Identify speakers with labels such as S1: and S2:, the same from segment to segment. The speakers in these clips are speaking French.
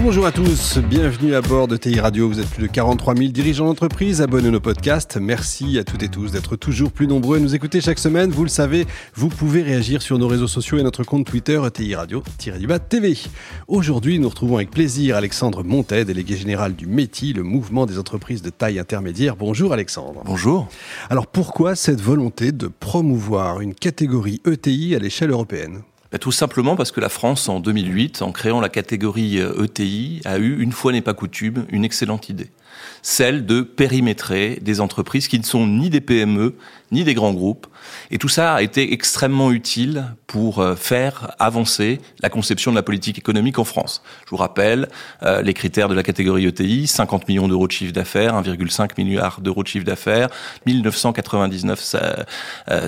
S1: Bonjour à tous, bienvenue à bord de TI Radio. Vous êtes plus de 43 000 dirigeants d'entreprise, abonnés à nos podcasts. Merci à toutes et tous d'être toujours plus nombreux à nous écouter chaque semaine. Vous le savez, vous pouvez réagir sur nos réseaux sociaux et notre compte Twitter TI Radio-TV. Aujourd'hui, nous retrouvons avec plaisir Alexandre Montet, délégué général du METI, le mouvement des entreprises de taille intermédiaire. Bonjour Alexandre.
S2: Bonjour.
S1: Alors pourquoi cette volonté de promouvoir une catégorie ETI à l'échelle européenne?
S2: Bah, tout simplement parce que la France, en 2008, en créant la catégorie ETI, euh, e a eu, une fois n'est pas coutume, une excellente idée. Celle de périmétrer des entreprises qui ne sont ni des PME, ni des grands groupes. Et tout ça a été extrêmement utile pour euh, faire avancer la conception de la politique économique en France. Je vous rappelle euh, les critères de la catégorie ETI, 50 millions d'euros de chiffre d'affaires, 1,5 milliard d'euros de chiffre d'affaires, 1999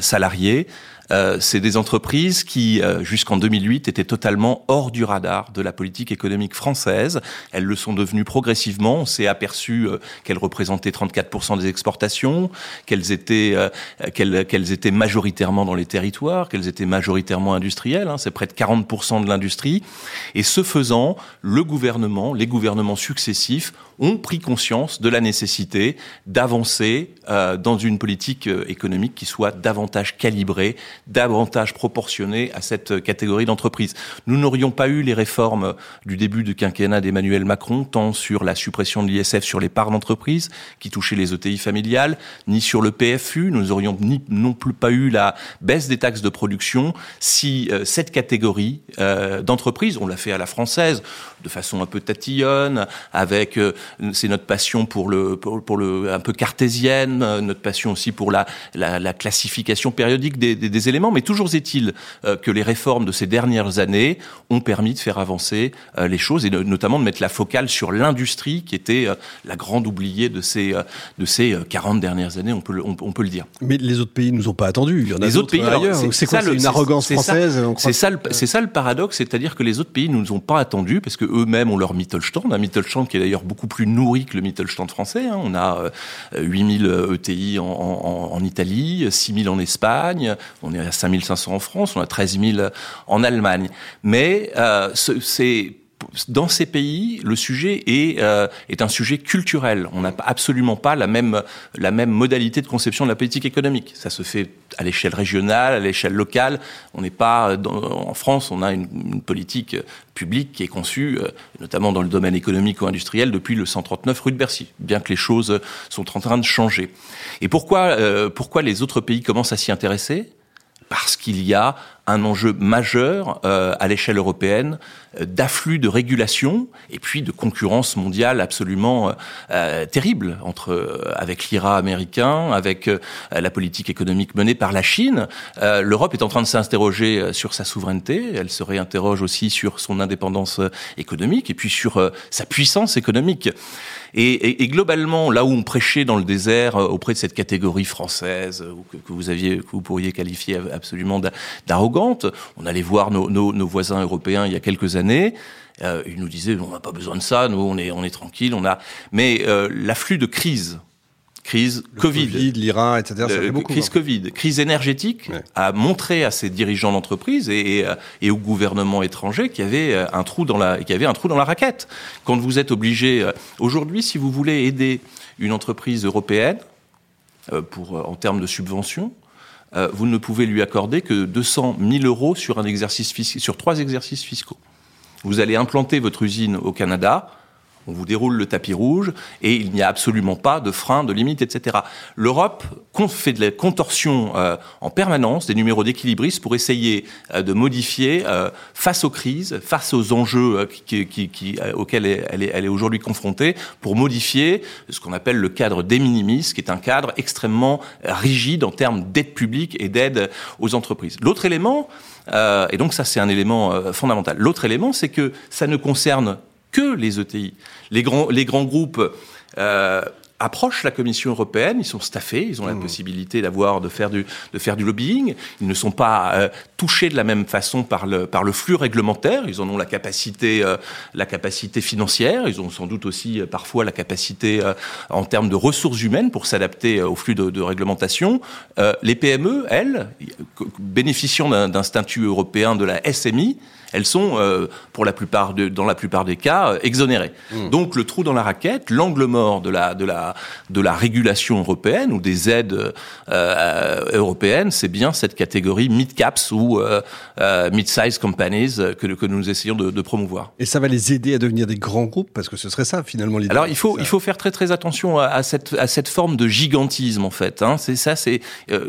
S2: salariés. Euh, c'est des entreprises qui, euh, jusqu'en 2008, étaient totalement hors du radar de la politique économique française. Elles le sont devenues progressivement. On s'est aperçu euh, qu'elles représentaient 34% des exportations, qu'elles étaient, qu'elles, étaient majoritairement dans les territoires, qu'elles étaient majoritairement industrielles. Hein, c'est près de 40% de l'industrie. Et ce faisant, le gouvernement, les gouvernements successifs ont pris conscience de la nécessité d'avancer dans une politique économique qui soit davantage calibrée, davantage proportionné à cette catégorie d'entreprise. Nous n'aurions pas eu les réformes du début du quinquennat d'Emmanuel Macron, tant sur la suppression de l'ISF sur les parts d'entreprise qui touchaient les ETI familiales, ni sur le PFU. Nous aurions ni non plus pas eu la baisse des taxes de production si euh, cette catégorie euh, d'entreprises, on l'a fait à la française, de façon un peu tatillonne, avec euh, c'est notre passion pour le pour, le un peu cartésienne, notre passion aussi pour la la, la classification périodique des, des, des éléments, mais toujours est-il euh, que les réformes de ces dernières années ont permis de faire avancer euh, les choses et notamment de mettre la focale sur l'industrie qui était euh, la grande oubliée de ces de ces 40 dernières années, on peut le, on, peut le dire.
S1: Mais les autres pays nous ont pas attendus. Il y en a les autres pays ailleurs. C'est quoi C'est une arrogance française
S2: C'est ça, c'est ça le paradoxe, c'est-à-dire que les autres pays nous ont pas attendus parce que eux-mêmes ont leur Mittelstand, un Mittelstand qui est d'ailleurs beaucoup plus nourri que le Mittelstand français. Hein. On a 8000 ETI en, en, en Italie, 6000 en Espagne, on est à 5500 en France, on a 13 000 en Allemagne. Mais euh, c'est dans ces pays, le sujet est, euh, est un sujet culturel. On n'a absolument pas la même, modalité de conception de la politique économique. Ça se fait à l'échelle régionale, à l'échelle locale. On n'est pas en France, on a une, politique publique qui est conçue, euh, notamment dans le domaine économique ou industriel, depuis le 139 rue de Bercy. Bien que les choses sont en train de changer. Et euh, pourquoi les autres pays commencent à s'y intéresser? Parce qu'il y a un enjeu majeur euh, à l'échelle européenne euh, d'afflux de régulation et puis de concurrence mondiale absolument euh, terrible entre avec l'IRA américain, avec la politique économique menée par la Chine. L'Europe est en train de s'interroger sur sa souveraineté, elle se réinterroge aussi sur son indépendance économique et puis sur sa puissance économique. Et, globalement, là où on prêchait dans le désert auprès de cette catégorie française que, que vous aviez, que vous pourriez qualifier absolument on allait voir nos, voisins européens il y a quelques années. Euh, ils nous disaient on n'a pas besoin de ça, nous on est on est tranquille, on a. Mais euh, l'afflux de crise, crise Covid,
S1: l'Iran, etc. Ça
S2: fait beaucoup, crise hein. Covid, crise énergétique a montré à ces dirigeants d'entreprise et, et, au gouvernement étranger qu'il y avait euh, un trou dans la qu'il y avait un trou dans la raquette. Quand vous êtes obligé aujourd'hui, si vous voulez aider une entreprise européenne pour en termes de subventions, euh, vous ne pouvez lui accorder que 200 000 euros sur un exercice sur trois exercices fiscaux. Vous allez implanter votre usine au Canada, on vous déroule le tapis rouge et il n'y a absolument pas de frein, de limite, etc. L'Europe fait de la contorsion euh, en permanence, des numéros d'équilibristes pour essayer euh, de modifier euh, face aux crises, face aux enjeux auxquels elle est, elle est aujourd'hui confrontée, pour modifier ce qu'on appelle le cadre des minimis, qui est un cadre extrêmement rigide en termes d'aide publique et d'aide aux entreprises. L'autre élément, et donc ça c'est un élément fondamental, l'autre élément c'est que ça ne concerne que les ETI. Les grands, les grands groupes euh, approchent la Commission européenne, ils sont staffés, ils ont la mmh. possibilité d'avoir de faire du de faire du lobbying, ils ne sont pas euh, touchés de la même façon par le par le flux réglementaire, ils en ont la capacité euh, la capacité financière, ils ont sans doute aussi euh, parfois la capacité en termes de ressources humaines pour s'adapter au flux de, de réglementation. les PME, elles, bénéficiant d'un statut européen de la SMI, elles sont, euh, pour la plupart de, dans la plupart des cas, euh, exonérées. Hmm. Donc le trou dans la raquette, l'angle mort de la, de, la, de la régulation européenne ou des aides euh, européennes, c'est bien cette catégorie mid-caps ou mid-size companies que, que nous essayons de, de, promouvoir.
S1: Et ça va les aider à devenir des grands groupes parce que ce serait ça finalement l'idée.
S2: Alors il faut, il faut faire très très attention à, à, cette, à cette forme de gigantisme en fait. Hein. C'est ça, c'est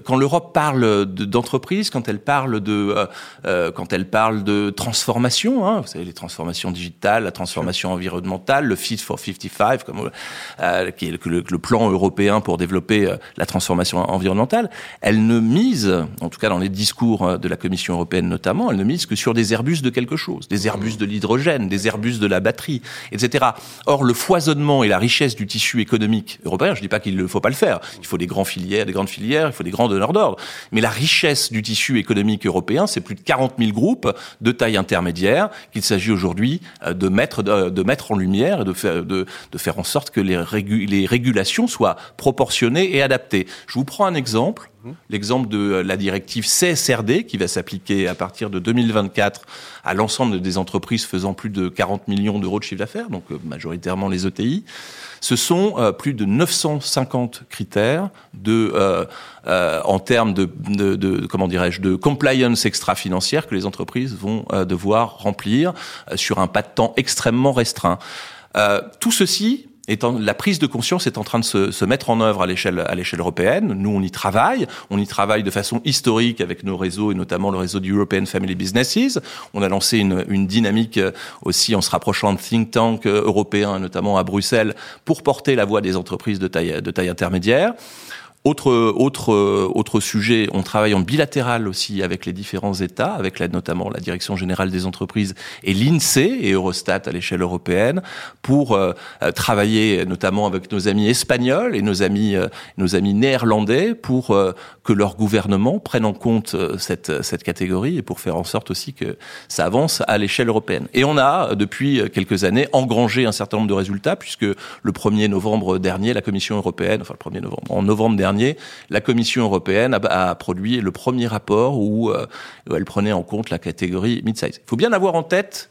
S2: quand l'Europe parle d'entreprise, quand elle parle de, quand elle parle de transformation, hein, vous savez, les transformations digitales, la transformation environnementale, le Fit for 55, comme, euh, qui est le, le, plan européen pour développer euh, la transformation environnementale, elle ne mise, en tout cas dans les discours euh, de la Commission européenne notamment, elle ne mise que sur des Airbus de quelque chose, des Airbus de l'hydrogène, des Airbus de la batterie, etc. Or, le foisonnement et la richesse du tissu économique européen, je dis pas qu'il ne faut pas le faire, il faut des grands filières, des grandes filières, il faut des grands donneurs d'ordre, mais la richesse du tissu économique européen, c'est plus de 40 000 groupes de taille intermédiaire qu'il s'agit aujourd'hui euh, de mettre, de, mettre en lumière et de faire, en sorte que les régulations soient proportionnées et adaptées. Je vous prends un exemple l'exemple de euh, la directive CSRD qui va s'appliquer à partir de 2024 à l'ensemble des entreprises faisant plus de 40 millions d'euros de chiffre d'affaires, donc euh, majoritairement les ETI. Ce sont euh, plus de 950 critères de, en termes de, de, de comment dirais-je, de compliance extra-financière que les entreprises vont devoir remplir sur un pas de temps extrêmement restreint. tout ceci la prise de conscience est en train de se, mettre en œuvre à l'échelle européenne. Nous, on y travaille. On y travaille de façon historique avec nos réseaux et notamment le réseau du European Family Businesses. On a lancé une, dynamique euh, aussi en se rapprochant de think tanks euh, européens, notamment à Bruxelles, pour porter la voix des entreprises de taille intermédiaire. Autre, autre, autre sujet, on travaille en bilatéral aussi avec les différents États, avec la, notamment la Direction générale des entreprises et l'INSEE et Eurostat à l'échelle européenne, pour euh, euh, travailler notamment avec nos amis espagnols et nos amis, euh, nos amis néerlandais pour que leur gouvernement prenne en compte cette, cette catégorie et pour faire en sorte aussi que ça avance à l'échelle européenne. Et on a, depuis quelques années, engrangé un certain nombre de résultats, puisque le 1er novembre dernier, la Commission européenne, enfin le 1er novembre, en novembre dernier, la Commission européenne a, produit le premier rapport euh, où, elle prenait en compte la catégorie mid-size. Il faut bien avoir en tête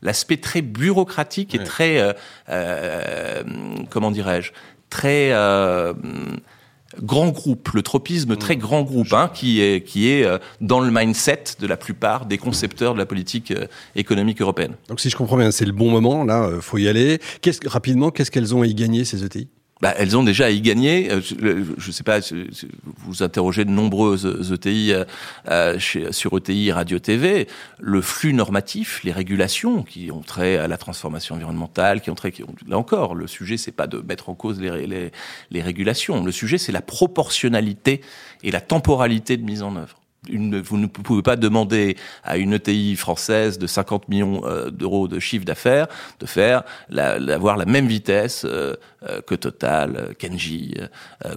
S2: l'aspect très bureaucratique et très, euh, euh, comment dirais-je, très grand groupe, le tropisme très mmh. grand groupe, hein, qui est qui est dans le mindset de la plupart des concepteurs de la politique économique européenne.
S1: Donc si je comprends bien, c'est le bon moment là, faut y aller. Qu'est-ce rapidement, qu'est-ce qu'elles ont à y gagner ces ETI
S2: bah, elles ont déjà à y gagner. Euh, je ne sais pas, vous interrogez de nombreuses ETI euh, euh, sur ETI Radio TV. Le flux normatif, les régulations qui ont trait à la transformation environnementale, qui ont trait, qui ont, là encore, le sujet c'est pas de mettre en cause les, les, les régulations. Le sujet c'est la proportionnalité et la temporalité de mise en œuvre une, vous ne pouvez pas demander à une ETI française de 50 millions euh, d'euros de chiffre d'affaires de faire d'avoir la, même vitesse euh, euh, que Total, Kenji,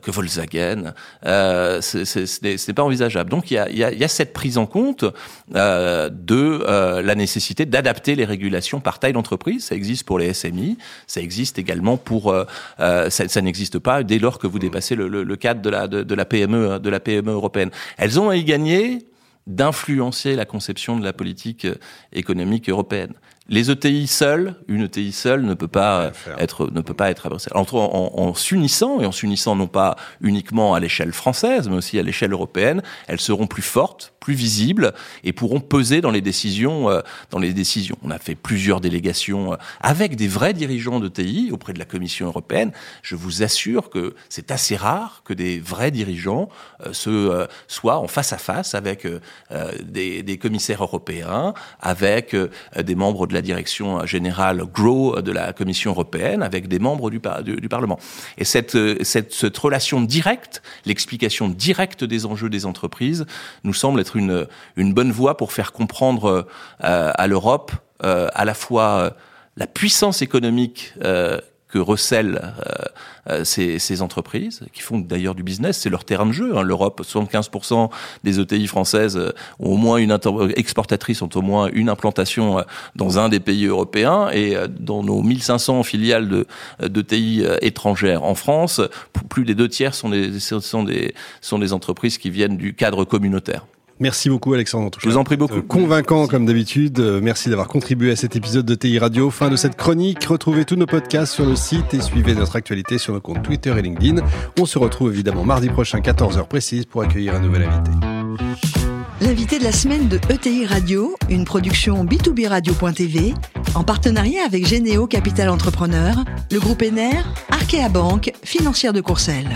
S2: que Volkswagen. ce n'est pas envisageable. Donc il y a, y, a, y a, cette prise en compte de la nécessité d'adapter les régulations par taille d'entreprise. Ça existe pour les SMI, ça existe également pour ça, ça n'existe pas dès lors que vous dépassez le, le, cadre de la de, de la PME de la PME européenne. Elles ont à y gagner dernier, d'influencer la conception de la politique euh, économique européenne. Les ETI seuls, une ETI seule ne peut pas être ne peut pas être En, en, en s'unissant et en s'unissant non pas uniquement à l'échelle française, mais aussi à l'échelle européenne, elles seront plus fortes, plus visibles et pourront peser dans les décisions. Euh, dans les décisions, on a fait plusieurs délégations euh, avec des vrais dirigeants d'ETI auprès de la Commission européenne. Je vous assure que c'est assez rare que des vrais dirigeants euh, se soient en face à face avec des, des commissaires européens, avec des membres de la direction générale GROW de la Commission européenne avec des membres du, du, Parlement. Et cette, cette, cette relation directe, l'explication directe des enjeux des entreprises, nous semble être une, une bonne voie pour faire comprendre euh, à l'Europe euh, à la fois euh, la puissance économique que recèlent ces, ces, entreprises, qui font d'ailleurs du business, c'est leur terrain de jeu. Hein. L'Europe, 75% des ETI françaises ont au moins une exportatrices ont au moins une implantation dans un des pays européens et dans nos 1500 filiales de d'ETI étrangères en France, plus des deux tiers sont des entreprises qui viennent du cadre communautaire.
S1: Merci beaucoup Alexandre.
S2: Je vous en prie beaucoup.
S1: Convaincant comme d'habitude. Euh, merci d'avoir contribué à cet épisode de TI Radio. Fin de cette chronique. Retrouvez tous nos podcasts sur le site et suivez notre actualité sur nos comptes Twitter et LinkedIn. On se retrouve évidemment mardi prochain 14h précise pour accueillir un nouvel invité.
S3: L'invité de la semaine de ETI Radio, une production B2B Radio.tv, en partenariat avec Généo Capital Entrepreneur, le groupe ENER, Arkea Banque, financière de Courcelles.